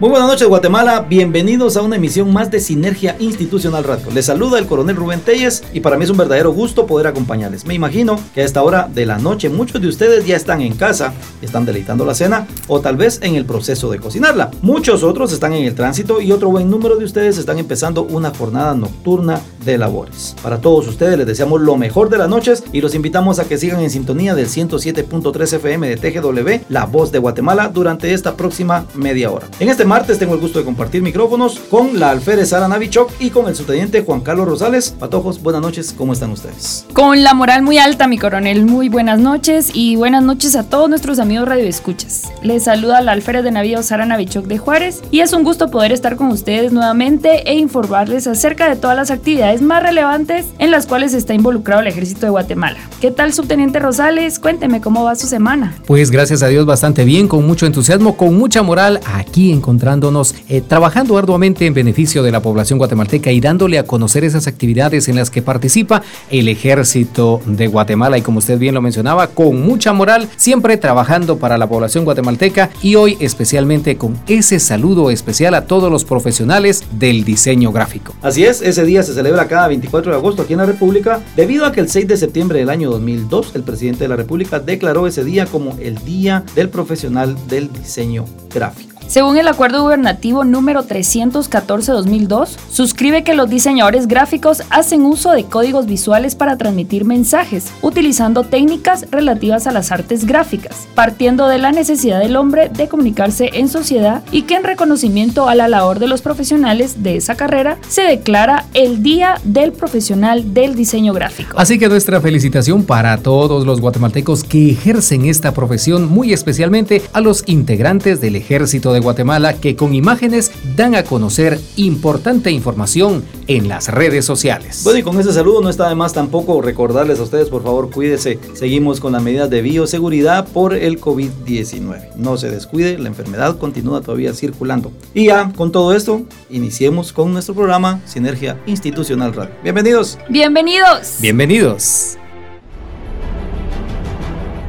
Muy buenas noches Guatemala, bienvenidos a una emisión más de Sinergia Institucional Radio. Les saluda el coronel Rubén Telles y para mí es un verdadero gusto poder acompañarles. Me imagino que a esta hora de la noche muchos de ustedes ya están en casa, están deleitando la cena o tal vez en el proceso de cocinarla. Muchos otros están en el tránsito y otro buen número de ustedes están empezando una jornada nocturna de labores. Para todos ustedes les deseamos lo mejor de las noches y los invitamos a que sigan en sintonía del 107.3 FM de TGW, La Voz de Guatemala, durante esta próxima media hora. En este martes tengo el gusto de compartir micrófonos con la alférez Sara Navichok y con el subteniente Juan Carlos Rosales. Patojos, buenas noches, ¿cómo están ustedes? Con la moral muy alta, mi coronel, muy buenas noches y buenas noches a todos nuestros amigos radioescuchas. Les saluda la alférez de navío Sara Navichok de Juárez y es un gusto poder estar con ustedes nuevamente e informarles acerca de todas las actividades más relevantes en las cuales está involucrado el ejército de Guatemala. ¿Qué tal, subteniente Rosales? Cuénteme cómo va su semana. Pues gracias a Dios bastante bien, con mucho entusiasmo, con mucha moral, aquí encontramos eh, trabajando arduamente en beneficio de la población guatemalteca y dándole a conocer esas actividades en las que participa el ejército de Guatemala y como usted bien lo mencionaba, con mucha moral, siempre trabajando para la población guatemalteca y hoy especialmente con ese saludo especial a todos los profesionales del diseño gráfico. Así es, ese día se celebra cada 24 de agosto aquí en la República debido a que el 6 de septiembre del año 2002 el presidente de la República declaró ese día como el Día del Profesional del Diseño Gráfico. Según el acuerdo gubernativo número 314-2002, suscribe que los diseñadores gráficos hacen uso de códigos visuales para transmitir mensajes, utilizando técnicas relativas a las artes gráficas, partiendo de la necesidad del hombre de comunicarse en sociedad y que en reconocimiento a la labor de los profesionales de esa carrera se declara el Día del Profesional del Diseño Gráfico. Así que nuestra felicitación para todos los guatemaltecos que ejercen esta profesión, muy especialmente a los integrantes del ejército de Guatemala que con imágenes dan a conocer importante información en las redes sociales. Bueno, y con ese saludo no está de más tampoco recordarles a ustedes, por favor, cuídese. Seguimos con las medidas de bioseguridad por el COVID-19. No se descuide, la enfermedad continúa todavía circulando. Y ya, con todo esto, iniciemos con nuestro programa Sinergia Institucional Radio. Bienvenidos. Bienvenidos. Bienvenidos.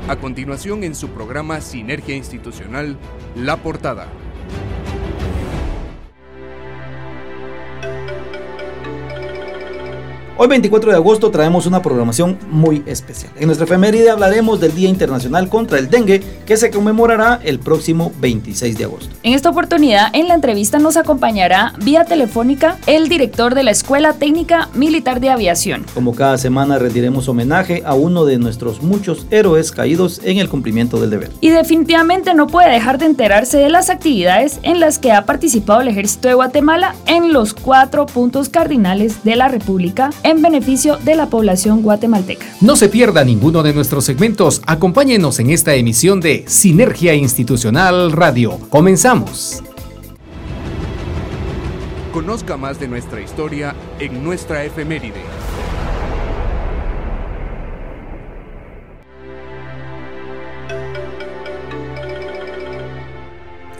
A continuación en su programa Sinergia Institucional, La Portada. Hoy 24 de agosto traemos una programación muy especial. En nuestra efeméride hablaremos del Día Internacional contra el Dengue que se conmemorará el próximo 26 de agosto. En esta oportunidad en la entrevista nos acompañará vía telefónica el director de la Escuela Técnica Militar de Aviación. Como cada semana rendiremos homenaje a uno de nuestros muchos héroes caídos en el cumplimiento del deber. Y definitivamente no puede dejar de enterarse de las actividades en las que ha participado el Ejército de Guatemala en los cuatro puntos cardinales de la República en beneficio de la población guatemalteca. No se pierda ninguno de nuestros segmentos. Acompáñenos en esta emisión de Sinergia Institucional Radio. Comenzamos. Conozca más de nuestra historia en nuestra efeméride.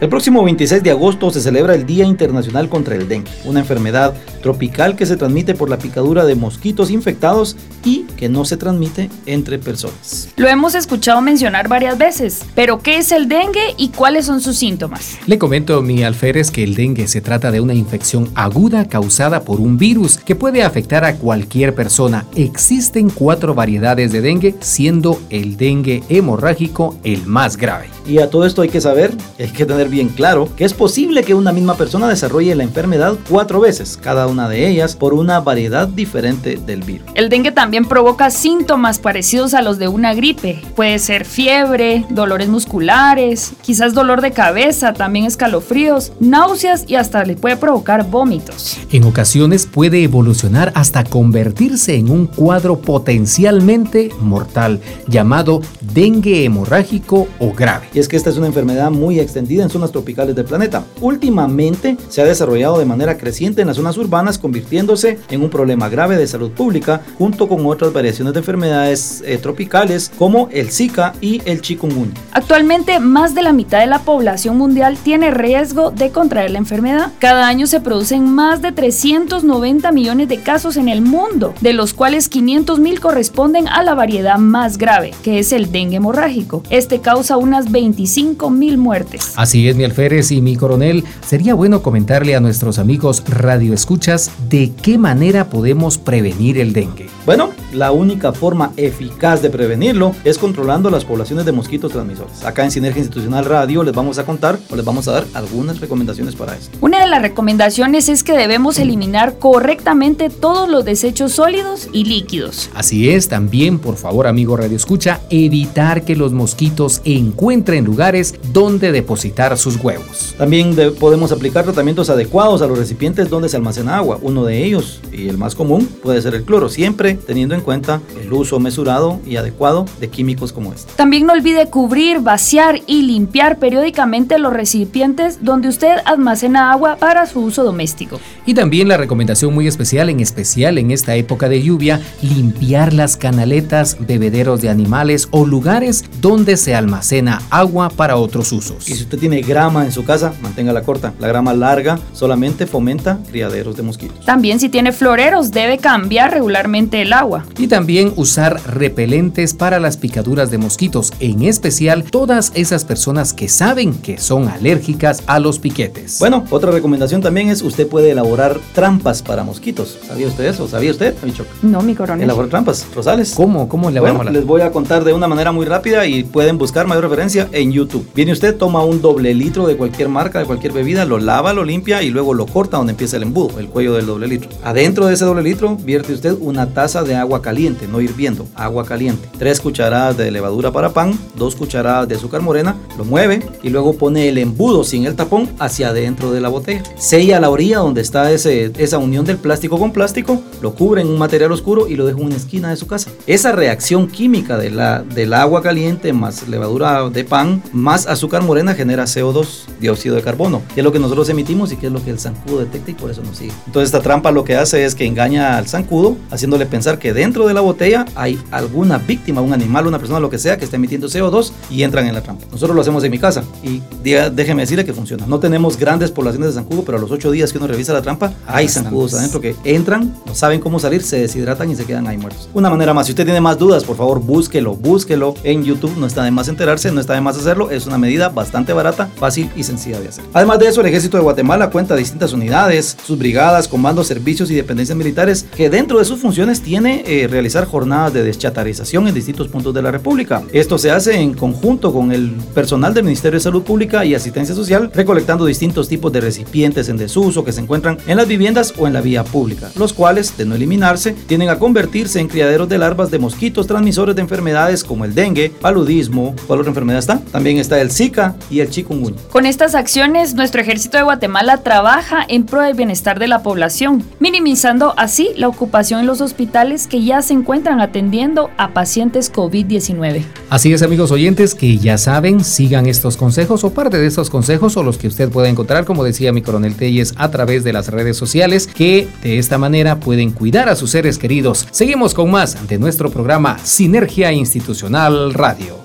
El próximo 26 de agosto se celebra el Día Internacional contra el Dengue, una enfermedad tropical que se transmite por la picadura de mosquitos infectados y que no se transmite entre personas. Lo hemos escuchado mencionar varias veces, pero ¿qué es el dengue y cuáles son sus síntomas? Le comento, mi alférez, que el dengue se trata de una infección aguda causada por un virus que puede afectar a cualquier persona. Existen cuatro variedades de dengue, siendo el dengue hemorrágico el más grave. Y a todo esto hay que saber, hay que tener bien claro, que es posible que una misma persona desarrolle la enfermedad cuatro veces, cada una de ellas por una variedad diferente del virus. El dengue también provoca síntomas parecidos a los de una gripe. Puede ser fiebre, dolores musculares, quizás dolor de cabeza, también escalofríos, náuseas y hasta le puede provocar vómitos. En ocasiones puede evolucionar hasta convertirse en un cuadro potencialmente mortal llamado dengue hemorrágico o grave. Y es que esta es una enfermedad muy extendida en su zonas tropicales del planeta. Últimamente se ha desarrollado de manera creciente en las zonas urbanas, convirtiéndose en un problema grave de salud pública, junto con otras variaciones de enfermedades eh, tropicales como el Zika y el chikungunya. Actualmente, más de la mitad de la población mundial tiene riesgo de contraer la enfermedad. Cada año se producen más de 390 millones de casos en el mundo, de los cuales 500 mil corresponden a la variedad más grave, que es el dengue hemorrágico. Este causa unas 25 mil muertes. Así es, mi alférez y mi coronel. Sería bueno comentarle a nuestros amigos radioescuchas de qué manera podemos prevenir el dengue. Bueno, la única forma eficaz de prevenirlo es controlando las poblaciones de mosquitos transmisores. Acá en Sinergia Institucional Radio les vamos a contar o les vamos a dar algunas recomendaciones para esto. Una de las recomendaciones es que debemos eliminar correctamente todos los desechos sólidos y líquidos. Así es, también, por favor, amigo Radio Escucha, evitar que los mosquitos encuentren lugares donde depositar sus huevos. También podemos aplicar tratamientos adecuados a los recipientes donde se almacena agua. Uno de ellos, y el más común, puede ser el cloro, siempre teniendo en cuenta el uso mesurado y adecuado de químicos como este. También no olvide cubrir, vaciar y limpiar periódicamente los recipientes donde usted almacena agua para su uso doméstico. Y también la recomendación muy especial, en especial en esta época de lluvia, limpiar las canaletas, bebederos de animales o lugares donde se almacena agua para otros usos. Y si usted tiene grama en su casa, manténgala corta. La grama larga solamente fomenta criaderos de mosquitos. También si tiene floreros, debe cambiar regularmente el agua. Y también usar repelentes para las picaduras de mosquitos, en especial todas esas personas que saben que son alérgicas a los piquetes. Bueno, otra recomendación también es usted puede elaborar trampas para mosquitos. ¿Sabía usted eso? ¿Sabía usted, No, mi coronel. Elaborar trampas, Rosales. ¿Cómo? ¿Cómo elaboramos? Bueno, les voy a contar de una manera muy rápida y pueden buscar mayor referencia en YouTube. Viene usted, toma un doble litro de cualquier marca, de cualquier bebida, lo lava, lo limpia y luego lo corta donde empieza el embudo, el cuello del doble litro. Adentro de ese doble litro vierte usted una taza de agua caliente, no hirviendo, agua caliente. Tres cucharadas de levadura para pan, dos cucharadas de azúcar morena, lo mueve y luego pone el embudo sin el tapón hacia adentro de la botella. Sella la orilla donde está ese, esa unión del plástico con plástico, lo cubre en un material oscuro y lo deja en una esquina de su casa. Esa reacción química de la, del agua caliente más levadura de pan más azúcar morena genera CO2, dióxido de carbono, que es lo que nosotros emitimos y que es lo que el zancudo detecta y por eso nos sigue. Entonces esta trampa lo que hace es que engaña al zancudo, haciéndole pensar que dentro de la botella hay alguna víctima, un animal, una persona, lo que sea, que está emitiendo CO2 y entran en la trampa. Nosotros lo hacemos en mi casa y déjeme decirle que funciona. No tenemos grandes poblaciones de zancudo, pero a los ocho días que uno revisa la trampa, hay zancudos adentro que entran, no saben cómo salir, se deshidratan y se quedan ahí muertos. Una manera más, si usted tiene más dudas, por favor búsquelo, búsquelo en YouTube, no está de más enterarse, no está de más hacerlo, es una medida bastante barata, fácil y sencilla de hacer. Además de eso, el ejército de Guatemala cuenta distintas unidades, sus brigadas, comandos, servicios y dependencias militares que dentro de sus funciones tiene eh, realizar jornadas de deschatarización en distintos puntos de la República. Esto se hace en conjunto con el personal del Ministerio de Salud Pública y Asistencia Social, recolectando distintos tipos de recipientes en desuso que se encuentran en las viviendas o en la vía pública, los cuales, de no eliminarse, tienden a convertirse en criaderos de larvas de mosquitos transmisores de enfermedades como el dengue, paludismo, ¿cuál otra enfermedad está? También está el Zika y el chikungunya. Con estas acciones, nuestro ejército de Guatemala trabaja en pro del bienestar de la población, minimizando así la ocupación en los hospitales que ya se encuentran atendiendo a pacientes COVID-19. Así es, amigos oyentes, que ya saben, sigan estos consejos o parte de estos consejos o los que usted pueda encontrar, como decía mi coronel Telles, a través de las redes sociales, que de esta manera pueden cuidar a sus seres queridos. Seguimos con más de nuestro programa Sinergia Institucional Radio.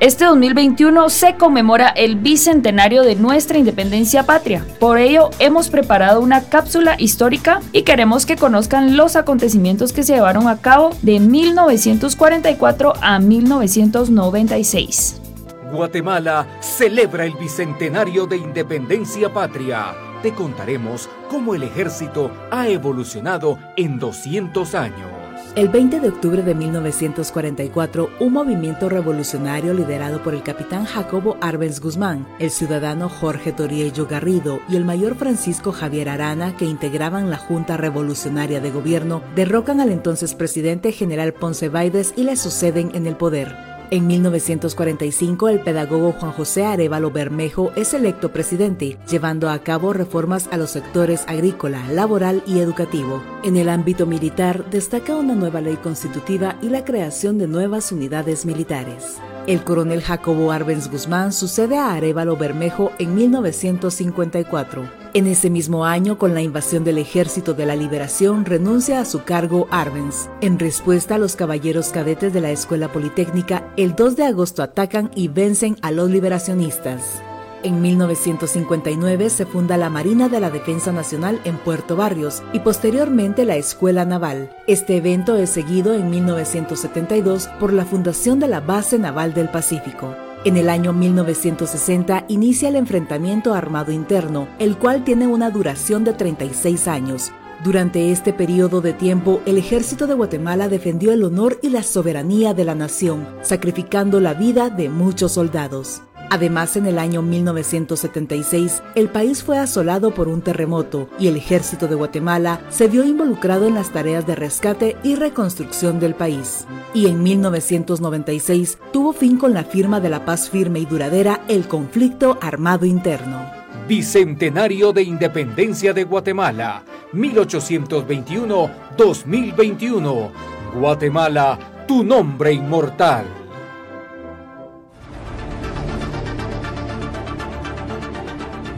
Este 2021 se conmemora el bicentenario de nuestra independencia patria. Por ello, hemos preparado una cápsula histórica y queremos que conozcan los acontecimientos que se llevaron a cabo de 1944 a 1996. Guatemala celebra el bicentenario de independencia patria. Te contaremos cómo el ejército ha evolucionado en 200 años. El 20 de octubre de 1944, un movimiento revolucionario liderado por el capitán Jacobo Arbenz Guzmán, el ciudadano Jorge Toriello Garrido y el mayor Francisco Javier Arana, que integraban la Junta Revolucionaria de Gobierno, derrocan al entonces presidente general Ponce Baides y le suceden en el poder. En 1945, el pedagogo Juan José Arevalo Bermejo es electo presidente, llevando a cabo reformas a los sectores agrícola, laboral y educativo. En el ámbito militar, destaca una nueva ley constitutiva y la creación de nuevas unidades militares. El coronel Jacobo Arbenz Guzmán sucede a Arevalo Bermejo en 1954. En ese mismo año, con la invasión del Ejército de la Liberación, renuncia a su cargo Arbenz. En respuesta, los caballeros cadetes de la Escuela Politécnica, el 2 de agosto atacan y vencen a los liberacionistas. En 1959 se funda la Marina de la Defensa Nacional en Puerto Barrios y posteriormente la Escuela Naval. Este evento es seguido en 1972 por la fundación de la Base Naval del Pacífico. En el año 1960 inicia el enfrentamiento armado interno, el cual tiene una duración de 36 años. Durante este periodo de tiempo, el ejército de Guatemala defendió el honor y la soberanía de la nación, sacrificando la vida de muchos soldados. Además, en el año 1976, el país fue asolado por un terremoto y el ejército de Guatemala se vio involucrado en las tareas de rescate y reconstrucción del país. Y en 1996 tuvo fin con la firma de la paz firme y duradera el conflicto armado interno. Bicentenario de Independencia de Guatemala, 1821-2021. Guatemala, tu nombre inmortal.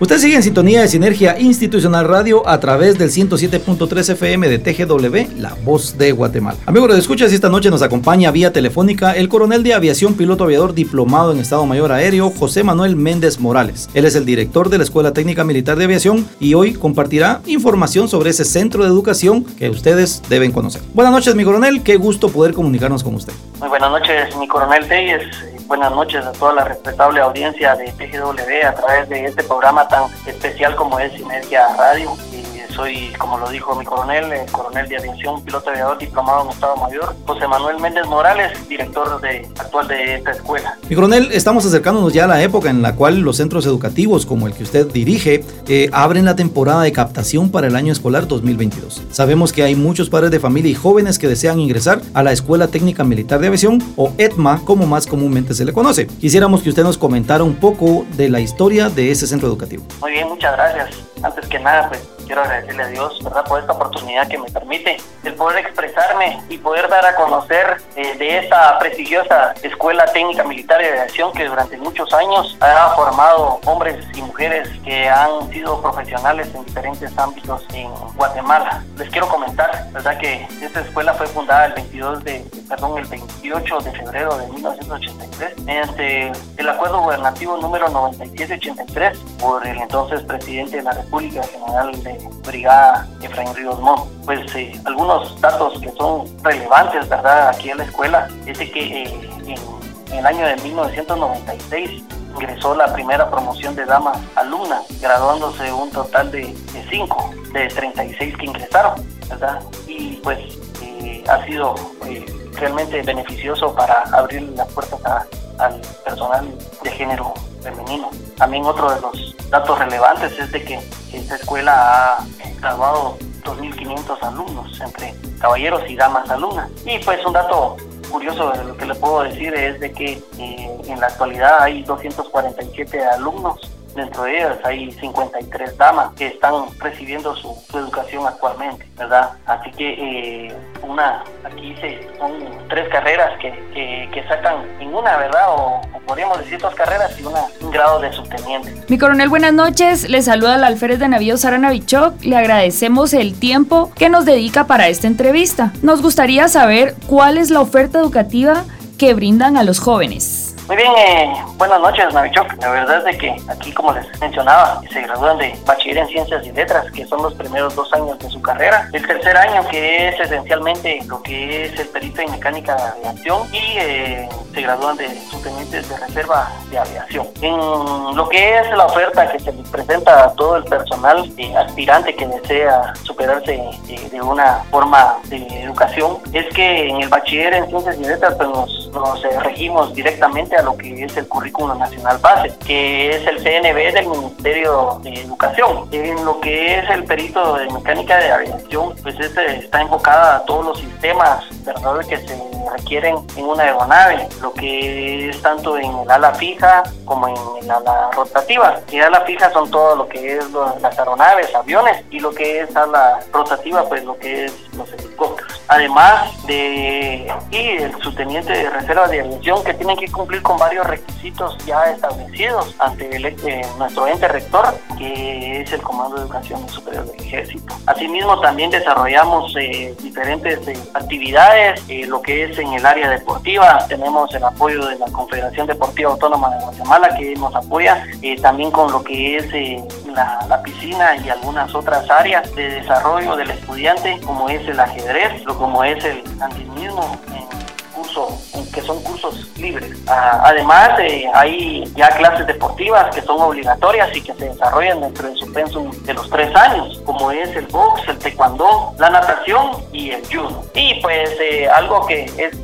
Usted sigue en sintonía de Sinergia Institucional Radio a través del 107.3 FM de TGW, La Voz de Guatemala. Amigos de escuchas, esta noche nos acompaña vía telefónica el coronel de aviación, piloto aviador diplomado en Estado Mayor Aéreo, José Manuel Méndez Morales. Él es el director de la Escuela Técnica Militar de Aviación y hoy compartirá información sobre ese centro de educación que ustedes deben conocer. Buenas noches, mi coronel, qué gusto poder comunicarnos con usted. Muy buenas noches, mi coronel buenas noches a toda la respetable audiencia de TGW a través de este programa tan especial como es Sinergia Radio soy, como lo dijo mi coronel, el coronel de aviación, piloto aviador diplomado en Estado Mayor, José Manuel Méndez Morales, director de, actual de esta escuela. Mi coronel, estamos acercándonos ya a la época en la cual los centros educativos, como el que usted dirige, eh, abren la temporada de captación para el año escolar 2022. Sabemos que hay muchos padres de familia y jóvenes que desean ingresar a la Escuela Técnica Militar de Aviación o ETMA, como más comúnmente se le conoce. Quisiéramos que usted nos comentara un poco de la historia de ese centro educativo. Muy bien, muchas gracias. Antes que nada, pues quiero agradecerle a Dios, ¿verdad?, por esta oportunidad que me permite el poder expresarme y poder dar a conocer eh, de esta prestigiosa Escuela Técnica Militar de Aviación que durante muchos años ha formado hombres y mujeres que han sido profesionales en diferentes ámbitos en Guatemala. Les quiero comentar, ¿verdad?, que esta escuela fue fundada el 22 de, perdón, el 28 de febrero de 1983 mediante el acuerdo gubernativo número 9783 por el entonces presidente de la República General de Brigada Efraín Ríos Montt. Pues eh, algunos datos que son relevantes, ¿verdad? Aquí en la escuela, es de que eh, en, el año de 1996 ingresó la primera promoción de damas alumnas, graduándose un total de, de 5 de 36 que ingresaron, ¿verdad? Y pues eh, ha sido realmente beneficioso para abrir las puertas al personal de género femenino. También otro de los datos relevantes es de que esta escuela ha graduado 2.500 alumnos entre caballeros y damas alumnas. Y pues un dato curioso de lo que le puedo decir es de que eh, en la actualidad hay 247 alumnos Dentro de ellas hay 53 damas que están recibiendo su, educación actualmente, ¿verdad? Así que eh, una, aquí se, son tres carreras que, que, sacan en una, ¿verdad? O, podríamos decir dos carreras y una, un grado de subteniente. Mi coronel, buenas noches. Le saluda el alférez de navío Sara Navichok. Le agradecemos el tiempo que nos dedica para esta entrevista. Nos gustaría saber cuál es la oferta educativa que brindan a los jóvenes. Muy bien, eh, buenas noches, Navichok. La verdad es que aquí, como les mencionaba, se gradúan de bachiller en ciencias y letras, que son los primeros dos años de su carrera. El tercer año, que es esencialmente lo que es el perito en mecánica de aviación, y eh, se gradúan de subtenientes de reserva de aviación. En lo que es la oferta que se presenta a todo el personal eh, aspirante que desea superarse de una forma de educación, es que en el bachiller en ciencias y letras pues nos, nos regimos directamente a lo que es el currículo nacional base, que es el CNB del Ministerio de Educación. En lo que es el perito de mecánica de aviación, pues este está enfocada a todos los sistemas ¿verdad? que se requieren en una aeronave, lo que es tanto en el ala fija como en el ala rotativa. Y ala fija son todo lo que es las aeronaves, aviones, y lo que es ala rotativa, pues lo que es los helicópteros. Además de y el subteniente de reserva de aviación que tienen que cumplir con varios requisitos ya establecidos ante el, eh, nuestro ente rector, que es el Comando de Educación Superior del Ejército. Asimismo, también desarrollamos eh, diferentes eh, actividades, lo que es en el área deportiva. Tenemos el apoyo de la Confederación Deportiva Autónoma de Guatemala que nos apoya, también con lo que es la, la piscina y algunas otras áreas de desarrollo del estudiante, como es el ajedrez, lo como es el antinismo que son cursos libres. Ah, además, eh, hay ya clases deportivas que son obligatorias y que se desarrollan dentro de su pensum de los tres años, como es el box, el taekwondo, la natación y el judo. Y pues eh, algo que es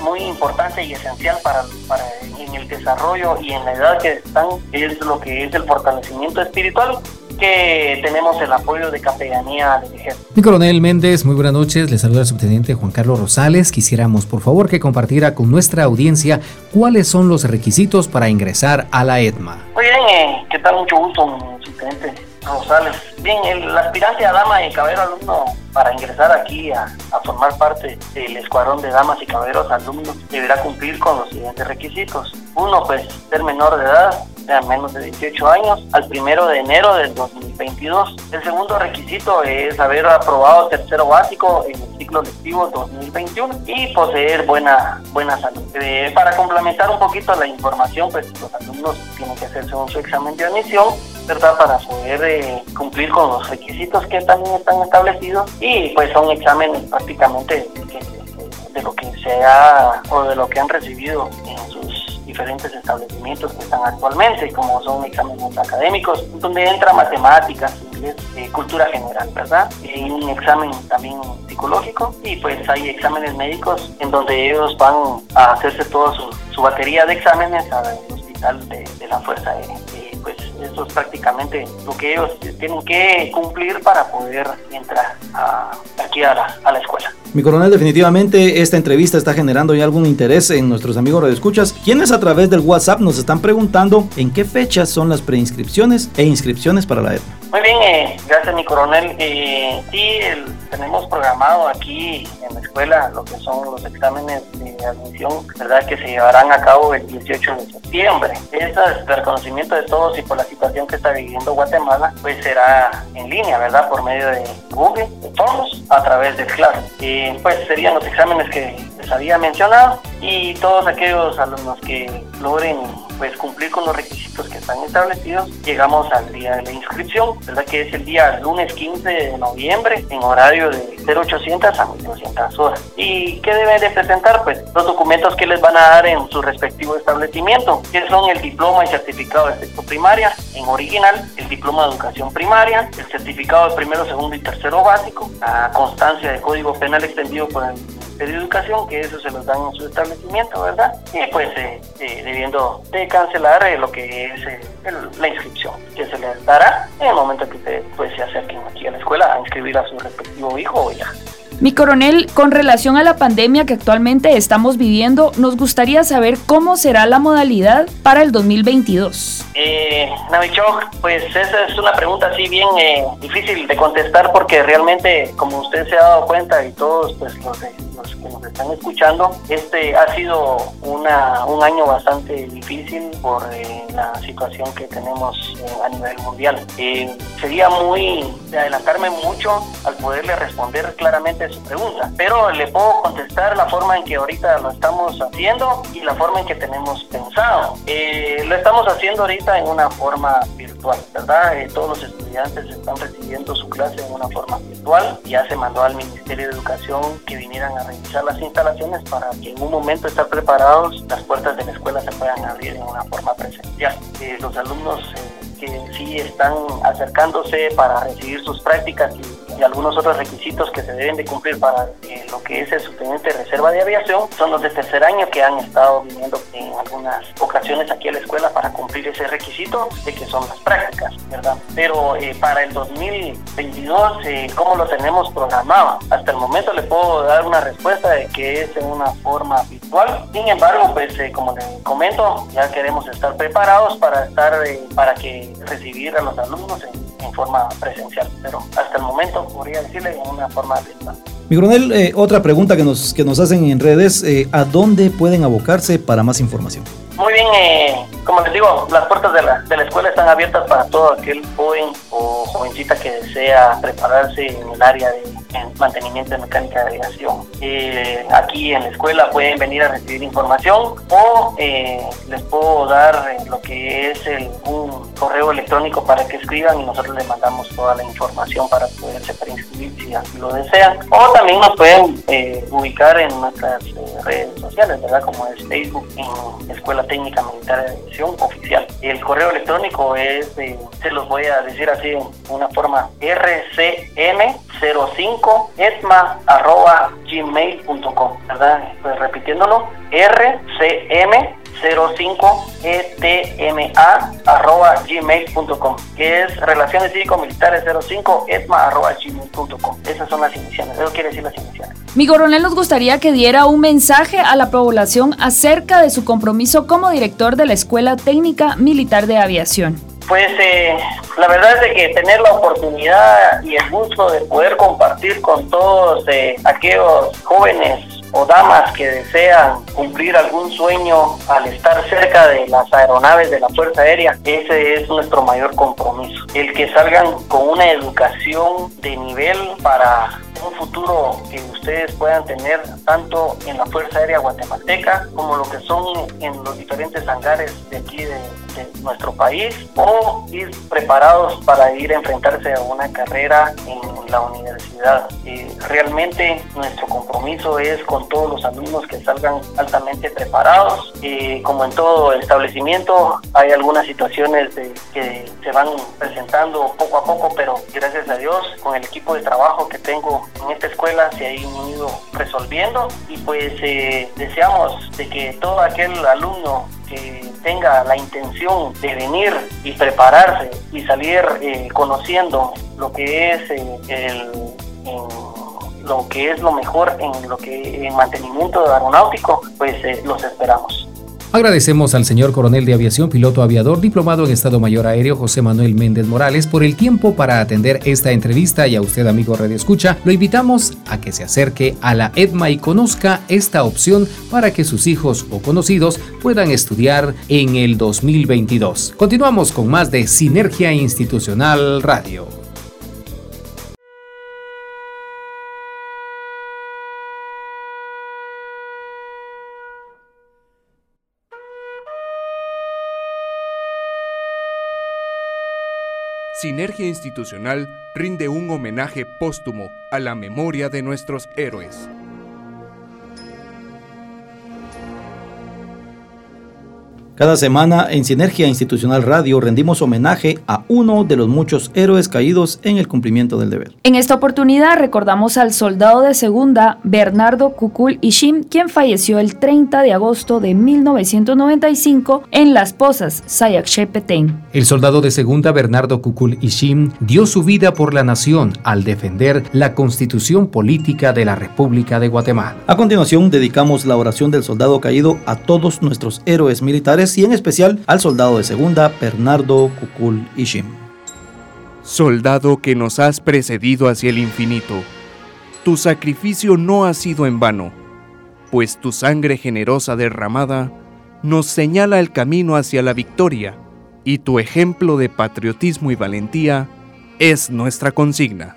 muy importante y esencial para, para en el desarrollo y en la edad que están es lo que es el fortalecimiento espiritual que tenemos el apoyo de Capellanía del Ejército. Mi coronel Méndez, muy buenas noches. Le saluda el subteniente Juan Carlos Rosales. Quisiéramos, por favor, que compartiera con nuestra audiencia cuáles son los requisitos para ingresar a la EDMA. Muy bien, eh, ¿qué tal? Mucho gusto, subteniente Rosales. Bien, el aspirante a dama y caballero alumno para ingresar aquí a, a, formar parte del escuadrón de damas y caballeros alumnos deberá cumplir con los siguientes requisitos. Uno, pues ser menor de edad, a menos de 18 años, al primero de enero del 2022. El segundo requisito es haber aprobado tercero básico en el ciclo lectivo 2021 y poseer buena, buena salud. Eh, para complementar un poquito la información, pues los alumnos tienen que hacerse un su examen de admisión ¿verdad? Para poder eh, cumplir con los requisitos que también están establecidos y pues son exámenes prácticamente de lo que se ha o de lo que han recibido en sus diferentes establecimientos que están actualmente, como son exámenes académicos, donde entra matemáticas, inglés, eh, cultura general, ¿verdad? Y un examen también psicológico y pues hay exámenes médicos en donde ellos van a hacerse toda su, batería de exámenes al hospital de, de la Fuerza Aérea pues eso es prácticamente lo que ellos tienen que cumplir para poder entrar aquí a la, a la escuela. Mi coronel, definitivamente esta entrevista está generando ya algún interés en nuestros amigos radioescuchas, quienes a través del WhatsApp nos están preguntando en qué fechas son las preinscripciones e inscripciones para la ETMA. Muy bien, eh, gracias mi coronel. Eh, sí, tenemos programado aquí en la escuela lo que son los exámenes de admisión, ¿verdad? Que se llevarán a cabo el 18 de septiembre. Ese reconocimiento de todos y por la situación que está viviendo Guatemala, pues será en línea, ¿verdad? Por medio de Google, de Forms, a través del Claro. Eh, pues serían los exámenes que les había mencionado y todos aquellos alumnos que logren pues cumplir con los requisitos que están establecidos, llegamos al día de la inscripción, ¿verdad? Que es el día lunes 15 de noviembre en horario de 0800 a 1200 horas. ¿Y qué deben de presentar? Pues los documentos que les van a dar en su respectivo establecimiento, que son el diploma y certificado de sexto primaria en original, el diploma de educación primaria, el certificado de primero, segundo y tercero básico, la constancia de código penal extendido por el de Educación, que eso se los dan en su establecimiento, ¿verdad? Y pues eh, eh, debiendo de cancelar eh, lo que es la inscripción, que se les dará en el momento que ustedes pues, se acerquen aquí a la escuela a inscribir a su respectivo hijo o hija. Mi coronel, con relación a la pandemia que actualmente estamos viviendo, nos gustaría saber cómo será la modalidad para el 2022. Eh, Navichok, pues esa es una pregunta así bien eh, difícil de contestar porque realmente, como usted se ha dado cuenta y todos pues, los, que nos están escuchando, este ha sido una, un año bastante difícil por eh, la situación que tenemos eh, a nivel mundial. sería muy de adelantarme mucho al poderle responder claramente su pregunta, pero le puedo contestar la forma en que ahorita lo estamos haciendo y la forma en que tenemos pensado. lo estamos haciendo ahorita en una forma virtual, ¿verdad? todos los estudiantes están recibiendo su clase en una forma virtual. Ya se mandó al Ministerio de Educación que vinieran a revisar las instalaciones para que en un momento estar preparados, las puertas de la escuela se puedan abrir en una forma presencial. Eh, los alumnos eh, que sí están acercándose para recibir sus prácticas y, algunos otros requisitos que se deben de cumplir para eh, lo que es el subteniente de reserva de aviación son los de tercer año que han estado viniendo en algunas ocasiones aquí a la escuela para cumplir ese requisito de que son las prácticas, ¿verdad? Pero eh, para el 2022, eh, ¿cómo lo tenemos programado? Hasta el momento le puedo dar una respuesta de que es en una forma virtual. Sin embargo, pues como les comento, ya queremos estar preparados para estar, para que recibir a los alumnos en, forma presencial, pero hasta el momento podría decirle en una forma virtual. Mi coronel, eh, otra pregunta que nos, que nos hacen en redes, eh, ¿a dónde pueden abocarse para más información? Muy bien, eh, como les digo, las puertas de la, de la escuela están abiertas para todo aquel joven o jovencita que desea prepararse en el área de mantenimiento de mecánica de aviación. Eh, aquí en la escuela pueden venir a recibir información o eh, les puedo dar lo que es el, un correo electrónico para que escriban y nosotros les mandamos toda la información para poderse preinscribir si así lo desean. O también nos pueden ubicar en nuestras redes sociales, ¿verdad? Como es Facebook en Escuela Técnica Militar de Aviación Oficial. El correo electrónico es, eh, se los voy a decir así en una forma, rcm05 etma.gmail.com, ¿verdad? Pues repitiéndolo, rcm 05 etma.gmail.com, que es Relaciones Cívico-Militares 05 etma.gmail.com. Esas son las iniciales, eso quiere decir las iniciales. Mi coronel nos gustaría que diera un mensaje a la población acerca de su compromiso como director de la Escuela Técnica Militar de Aviación. Pues eh, la verdad es que tener la oportunidad y el gusto de poder compartir con todos eh, aquellos jóvenes o damas que desean cumplir algún sueño al estar cerca de las aeronaves de la Fuerza Aérea, ese es nuestro mayor compromiso. El que salgan con una educación de nivel para un futuro que ustedes puedan tener tanto en la Fuerza Aérea Guatemalteca como lo que son en los diferentes hangares de aquí de, nuestro país o ir preparados para ir a enfrentarse a una carrera en la universidad. realmente nuestro compromiso es con todos los alumnos que salgan altamente preparados. como en todo establecimiento hay algunas situaciones de, que se van presentando poco a poco, pero gracias a Dios con el equipo de trabajo que tengo en esta escuela se ha ido resolviendo y pues eh, deseamos de que todo aquel alumno que tenga la intención de venir y prepararse y salir eh, conociendo lo que es eh, el, lo que es lo mejor en lo que en mantenimiento aeronáutico pues los esperamos Agradecemos al señor coronel de aviación, piloto aviador, diplomado en Estado Mayor Aéreo José Manuel Méndez Morales por el tiempo para atender esta entrevista y a usted amigo Radio Escucha, lo invitamos a que se acerque a la EDMA y conozca esta opción para que sus hijos o conocidos puedan estudiar en el 2022. Continuamos con más de Sinergia Institucional Radio. Sinergia Institucional rinde un homenaje póstumo a la memoria de nuestros héroes. Cada semana en Sinergia Institucional Radio rendimos homenaje a uno de los muchos héroes caídos en el cumplimiento del deber. En esta oportunidad recordamos al soldado de segunda Bernardo Kukul Ishim, quien falleció el 30 de agosto de 1995 en Las Pozas, Sayak Petén. El soldado de segunda Bernardo Kukul Ishim dio su vida por la nación al defender la constitución política de la República de Guatemala. A continuación dedicamos la oración del soldado caído a todos nuestros héroes militares y en especial al soldado de segunda Bernardo Kukul Ishim. Soldado que nos has precedido hacia el infinito, tu sacrificio no ha sido en vano, pues tu sangre generosa derramada nos señala el camino hacia la victoria y tu ejemplo de patriotismo y valentía es nuestra consigna.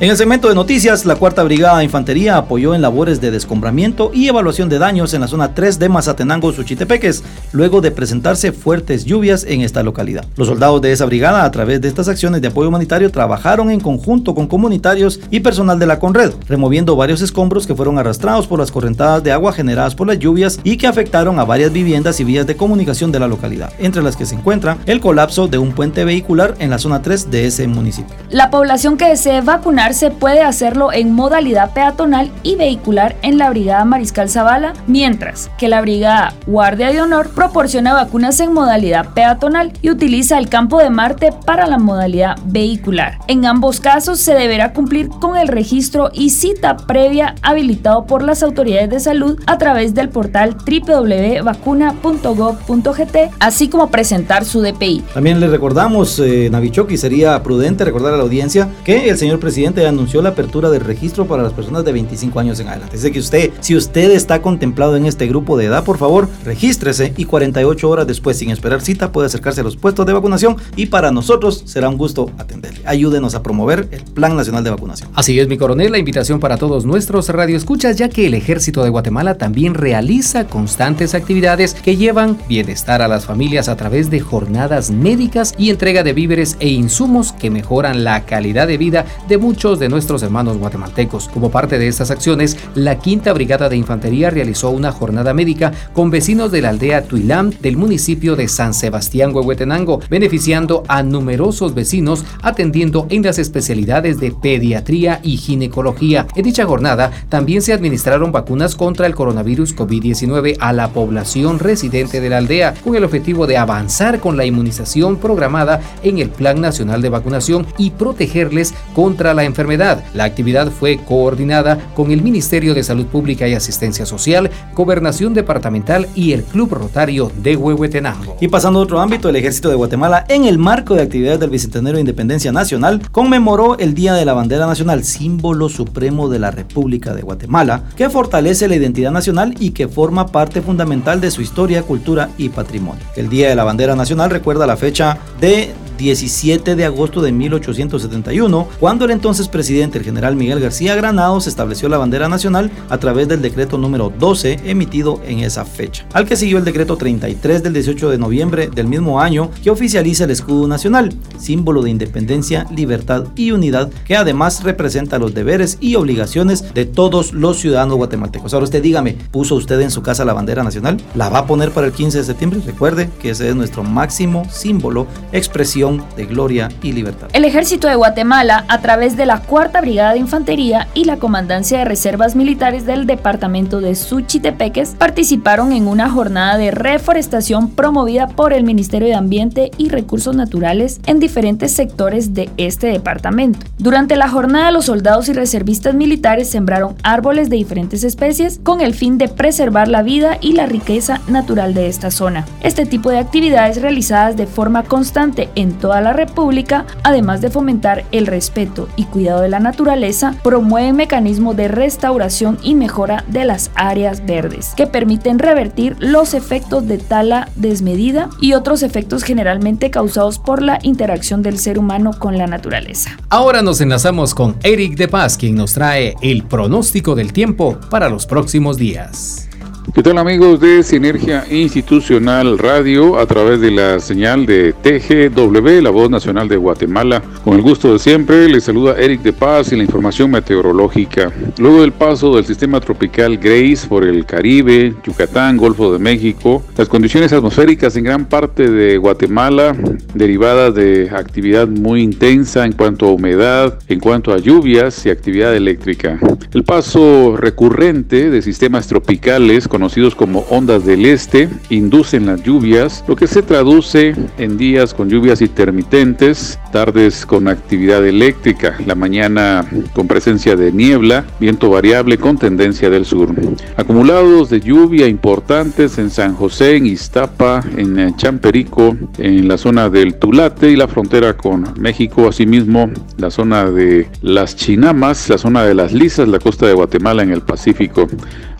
En el segmento de noticias, la Cuarta Brigada de Infantería apoyó en labores de descombramiento y evaluación de daños en la zona 3 de Mazatenango, Suchitepeques, luego de presentarse fuertes lluvias en esta localidad. Los soldados de esa brigada, a través de estas acciones de apoyo humanitario, trabajaron en conjunto con comunitarios y personal de la Conred, removiendo varios escombros que fueron arrastrados por las correntadas de agua generadas por las lluvias y que afectaron a varias viviendas y vías de comunicación de la localidad, entre las que se encuentra el colapso de un puente vehicular en la zona 3 de ese municipio. La población que desee vacunar se puede hacerlo en modalidad peatonal y vehicular en la Brigada Mariscal Zavala, mientras que la Brigada Guardia de Honor proporciona vacunas en modalidad peatonal y utiliza el campo de Marte para la modalidad vehicular. En ambos casos se deberá cumplir con el registro y cita previa habilitado por las autoridades de salud a través del portal www.vacuna.gov.gt, así como presentar su DPI. También le recordamos, eh, Navichoki, sería prudente recordar a la audiencia que el señor presidente anunció la apertura del registro para las personas de 25 años en adelante. Dice que usted, si usted está contemplado en este grupo de edad, por favor, regístrese y 48 horas después, sin esperar cita, puede acercarse a los puestos de vacunación y para nosotros será un gusto atenderle. Ayúdenos a promover el Plan Nacional de Vacunación. Así es, mi coronel, la invitación para todos nuestros radioescuchas, ya que el Ejército de Guatemala también realiza constantes actividades que llevan bienestar a las familias a través de jornadas médicas y entrega de víveres e insumos que mejoran la calidad de vida de muchos de nuestros hermanos guatemaltecos. Como parte de estas acciones, la Quinta Brigada de Infantería realizó una jornada médica con vecinos de la aldea Tuilam del municipio de San Sebastián, Huehuetenango, beneficiando a numerosos vecinos atendiendo en las especialidades de pediatría y ginecología. En dicha jornada también se administraron vacunas contra el coronavirus COVID-19 a la población residente de la aldea, con el objetivo de avanzar con la inmunización programada en el Plan Nacional de Vacunación y protegerles contra la enfermedad la actividad fue coordinada con el Ministerio de Salud Pública y Asistencia Social, Gobernación Departamental y el Club Rotario de Huehuetenango. Y pasando a otro ámbito, el Ejército de Guatemala, en el marco de actividades del Bicentenario de Independencia Nacional, conmemoró el Día de la Bandera Nacional, símbolo supremo de la República de Guatemala, que fortalece la identidad nacional y que forma parte fundamental de su historia, cultura y patrimonio. El Día de la Bandera Nacional recuerda la fecha de 17 de agosto de 1871, cuando el entonces presidente, el general Miguel García Granados, estableció la bandera nacional a través del decreto número 12 emitido en esa fecha, al que siguió el decreto 33 del 18 de noviembre del mismo año que oficializa el escudo nacional, símbolo de independencia, libertad y unidad, que además representa los deberes y obligaciones de todos los ciudadanos guatemaltecos. Ahora usted dígame, ¿puso usted en su casa la bandera nacional? ¿La va a poner para el 15 de septiembre? Recuerde que ese es nuestro máximo símbolo, expresión de gloria y libertad. El ejército de Guatemala, a través de la Cuarta Brigada de Infantería y la Comandancia de Reservas Militares del Departamento de Suchitepeques, participaron en una jornada de reforestación promovida por el Ministerio de Ambiente y Recursos Naturales en diferentes sectores de este departamento. Durante la jornada, los soldados y reservistas militares sembraron árboles de diferentes especies con el fin de preservar la vida y la riqueza natural de esta zona. Este tipo de actividades realizadas de forma constante en toda la República, además de fomentar el respeto y cuidado de la naturaleza, promueve mecanismos de restauración y mejora de las áreas verdes, que permiten revertir los efectos de tala desmedida y otros efectos generalmente causados por la interacción del ser humano con la naturaleza. Ahora nos enlazamos con Eric de Paz, quien nos trae el pronóstico del tiempo para los próximos días. ¿Qué tal amigos de Sinergia Institucional Radio a través de la señal de TGW, la voz nacional de Guatemala? Con el gusto de siempre, les saluda Eric de Paz y la información meteorológica. Luego del paso del sistema tropical Grace por el Caribe, Yucatán, Golfo de México, las condiciones atmosféricas en gran parte de Guatemala, derivadas de actividad muy intensa en cuanto a humedad, en cuanto a lluvias y actividad eléctrica. El paso recurrente de sistemas tropicales conocidos como ondas del este, inducen las lluvias, lo que se traduce en días con lluvias intermitentes, tardes con actividad eléctrica, la mañana con presencia de niebla, viento variable con tendencia del sur. Acumulados de lluvia importantes en San José, en Iztapa, en Champerico, en la zona del Tulate y la frontera con México, asimismo la zona de las Chinamas, la zona de las Lisas, la costa de Guatemala en el Pacífico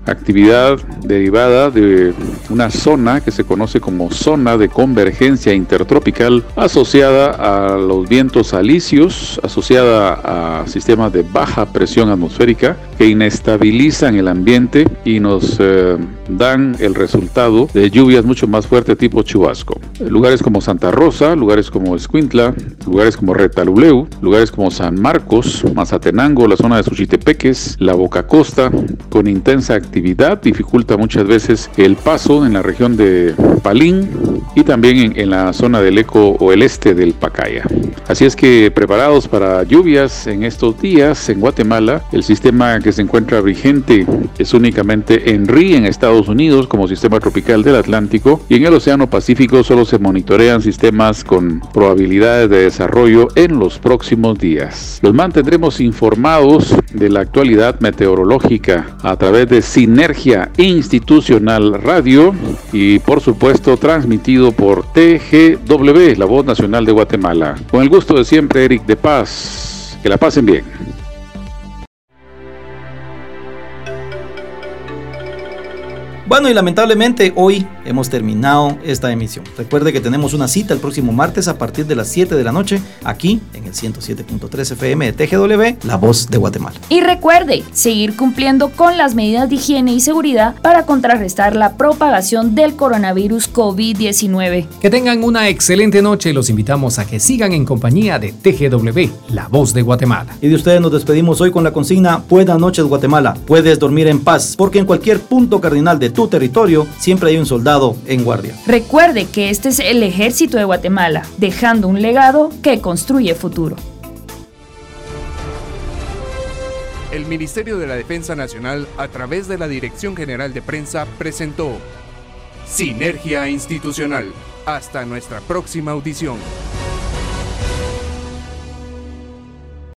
actividad derivada de una zona que se conoce como zona de convergencia intertropical asociada a los vientos alisios, asociada a sistemas de baja presión atmosférica que inestabilizan el ambiente y nos eh, dan el resultado de lluvias mucho más fuertes tipo chubasco. Lugares como Santa Rosa, lugares como Escuintla, lugares como Retaluleu, lugares como San Marcos, Mazatenango, la zona de Suchitepeques, la Boca Costa, con intensa actividad, dificulta muchas veces el paso en la región de Palín y también en, la zona del Eco o el este del Pacaya. Así es que preparados para lluvias en estos días en Guatemala, el sistema que se encuentra vigente es únicamente en RI en Estados Unidos como sistema tropical del Atlántico y en el Océano Pacífico solo se monitorean sistemas con probabilidades de desarrollo en los próximos días. Los mantendremos informados de la actualidad meteorológica a través de Sinergia Institucional Radio y por supuesto transmitido por TGW, la voz nacional de Guatemala. Con el gusto de siempre, Eric de Paz. Que la pasen bien. Bueno, y lamentablemente hoy hemos terminado esta emisión. Recuerde que tenemos una cita el próximo martes a partir de las 7 de la noche aquí en el 107.3 FM de TGW, La Voz de Guatemala. Y recuerde seguir cumpliendo con las medidas de higiene y seguridad para contrarrestar la propagación del coronavirus COVID-19. Que tengan una excelente noche. Los invitamos a que sigan en compañía de TGW, La Voz de Guatemala. Y de ustedes nos despedimos hoy con la consigna Buenas noches Guatemala. Puedes dormir en paz porque en cualquier punto cardinal de tu territorio, siempre hay un soldado en guardia. Recuerde que este es el ejército de Guatemala, dejando un legado que construye futuro. El Ministerio de la Defensa Nacional, a través de la Dirección General de Prensa, presentó Sinergia Institucional. Hasta nuestra próxima audición.